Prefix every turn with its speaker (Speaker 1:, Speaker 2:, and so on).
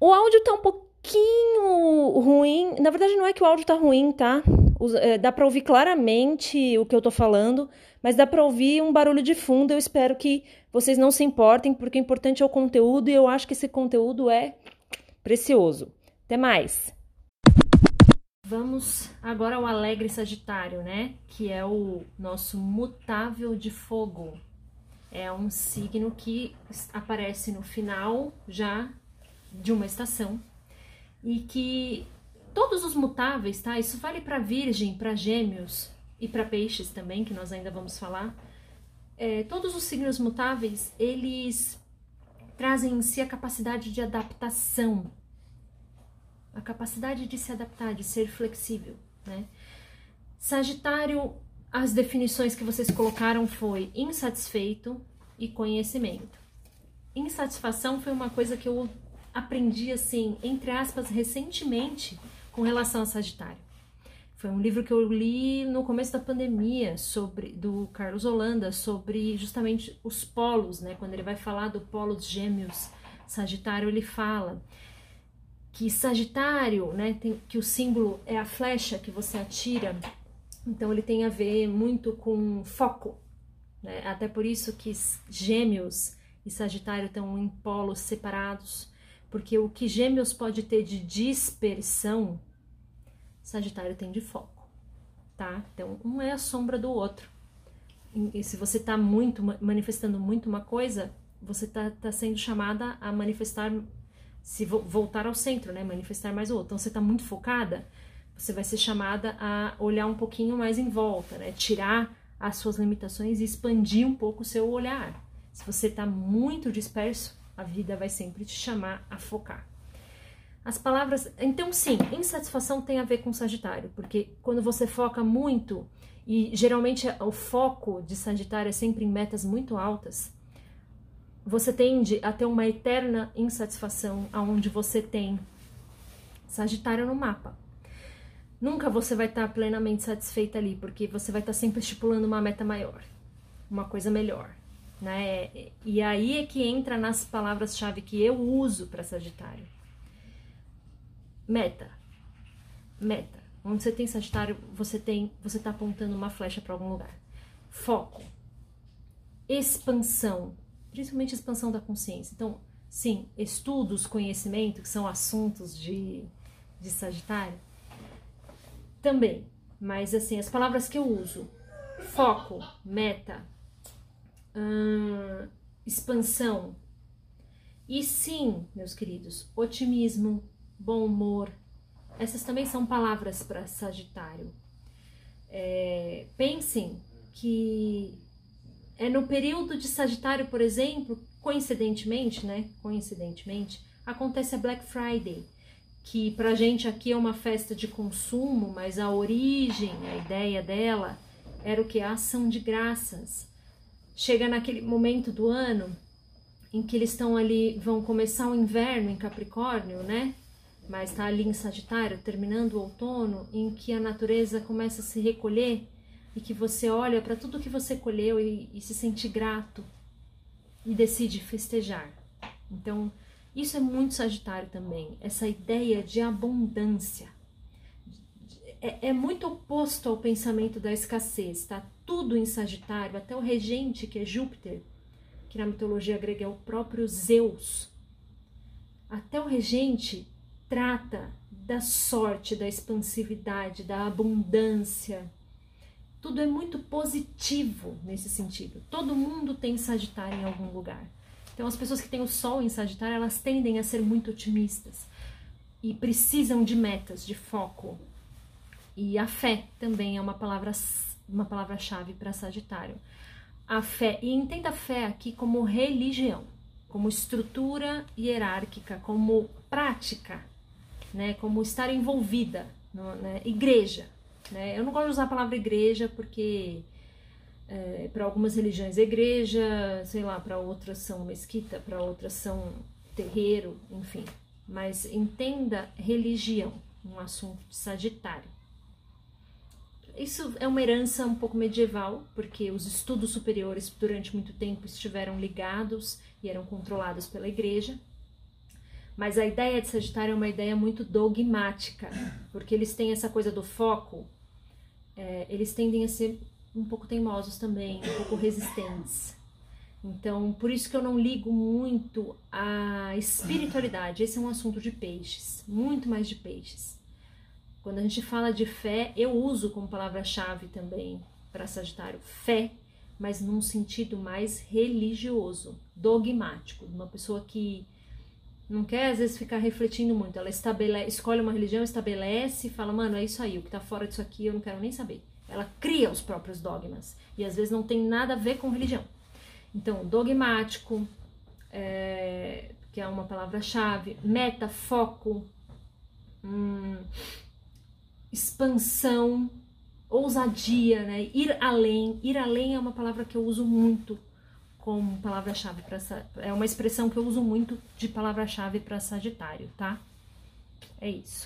Speaker 1: O áudio tá um pouquinho ruim. Na verdade, não é que o áudio tá ruim, tá? É, dá para ouvir claramente o que eu tô falando, mas dá para ouvir um barulho de fundo. Eu espero que vocês não se importem, porque o importante é o conteúdo e eu acho que esse conteúdo é precioso. Até mais! Vamos agora ao Alegre Sagitário, né? Que é o nosso mutável de fogo. É um signo que aparece no final já de uma estação e que todos os mutáveis, tá? Isso vale para Virgem, para Gêmeos e para Peixes também, que nós ainda vamos falar. É, todos os signos mutáveis eles trazem em si a capacidade de adaptação, a capacidade de se adaptar, de ser flexível, né? Sagitário, as definições que vocês colocaram foi insatisfeito e conhecimento. Insatisfação foi uma coisa que eu aprendi assim, entre aspas, recentemente com relação a Sagitário. Foi um livro que eu li no começo da pandemia sobre do Carlos Holanda sobre justamente os polos, né? Quando ele vai falar do polo dos Gêmeos, Sagitário, ele fala que Sagitário, né, tem, que o símbolo é a flecha que você atira. Então ele tem a ver muito com foco, né? Até por isso que Gêmeos e Sagitário estão em polos separados porque o que Gêmeos pode ter de dispersão, Sagitário tem de foco, tá? Então, um é a sombra do outro. E se você está muito manifestando muito uma coisa, você está tá sendo chamada a manifestar, se voltar ao centro, né? Manifestar mais o outro. Então, você está muito focada, você vai ser chamada a olhar um pouquinho mais em volta, né? Tirar as suas limitações e expandir um pouco o seu olhar. Se você está muito disperso, a vida vai sempre te chamar a focar. As palavras. Então, sim, insatisfação tem a ver com Sagitário, porque quando você foca muito, e geralmente o foco de Sagitário é sempre em metas muito altas, você tende a ter uma eterna insatisfação aonde você tem Sagitário no mapa. Nunca você vai estar plenamente satisfeita ali, porque você vai estar sempre estipulando uma meta maior, uma coisa melhor né? E aí é que entra nas palavras-chave que eu uso para Sagitário. Meta. Meta. Onde você tem Sagitário, você tem, você tá apontando uma flecha para algum lugar. Foco. Expansão, principalmente expansão da consciência. Então, sim, estudos, conhecimento, que são assuntos de, de Sagitário, também. Mas assim, as palavras que eu uso: foco, meta, expansão. E sim, meus queridos, otimismo, bom humor, essas também são palavras para Sagitário. É, pensem que é no período de Sagitário, por exemplo, coincidentemente, né? Coincidentemente, acontece a Black Friday, que pra gente aqui é uma festa de consumo, mas a origem, a ideia dela era o que? A ação de graças chega naquele momento do ano em que eles estão ali, vão começar o inverno em Capricórnio, né? Mas está ali em Sagitário, terminando o outono, em que a natureza começa a se recolher e que você olha para tudo que você colheu e, e se sente grato e decide festejar. Então, isso é muito Sagitário também, essa ideia de abundância. É, é muito oposto ao pensamento da escassez, tá? Tudo em Sagitário, até o regente, que é Júpiter, que na mitologia grega é o próprio Zeus. Até o regente trata da sorte, da expansividade, da abundância. Tudo é muito positivo nesse sentido. Todo mundo tem Sagitário em algum lugar. Então, as pessoas que têm o Sol em Sagitário, elas tendem a ser muito otimistas e precisam de metas, de foco. E a fé também é uma palavra uma palavra-chave para Sagitário. A fé, e entenda a fé aqui como religião, como estrutura hierárquica, como prática, né, como estar envolvida, no, né, igreja. Né? Eu não gosto de usar a palavra igreja porque é, para algumas religiões igreja, sei lá, para outras são mesquita, para outras são terreiro, enfim. Mas entenda religião, um assunto de Sagitário. Isso é uma herança um pouco medieval, porque os estudos superiores durante muito tempo estiveram ligados e eram controlados pela igreja. Mas a ideia de Sagitário é uma ideia muito dogmática, porque eles têm essa coisa do foco, é, eles tendem a ser um pouco teimosos também, um pouco resistentes. Então, por isso que eu não ligo muito à espiritualidade. Esse é um assunto de peixes, muito mais de peixes. Quando a gente fala de fé, eu uso como palavra-chave também para Sagitário fé, mas num sentido mais religioso, dogmático, uma pessoa que não quer às vezes ficar refletindo muito. Ela estabelece, escolhe uma religião, estabelece e fala, mano, é isso aí, o que tá fora disso aqui eu não quero nem saber. Ela cria os próprios dogmas e às vezes não tem nada a ver com religião. Então, dogmático, é, que é uma palavra-chave, meta, foco, hum, expansão, ousadia, né? Ir além. Ir além é uma palavra que eu uso muito como palavra-chave para é uma expressão que eu uso muito de palavra-chave para Sagitário, tá? É isso.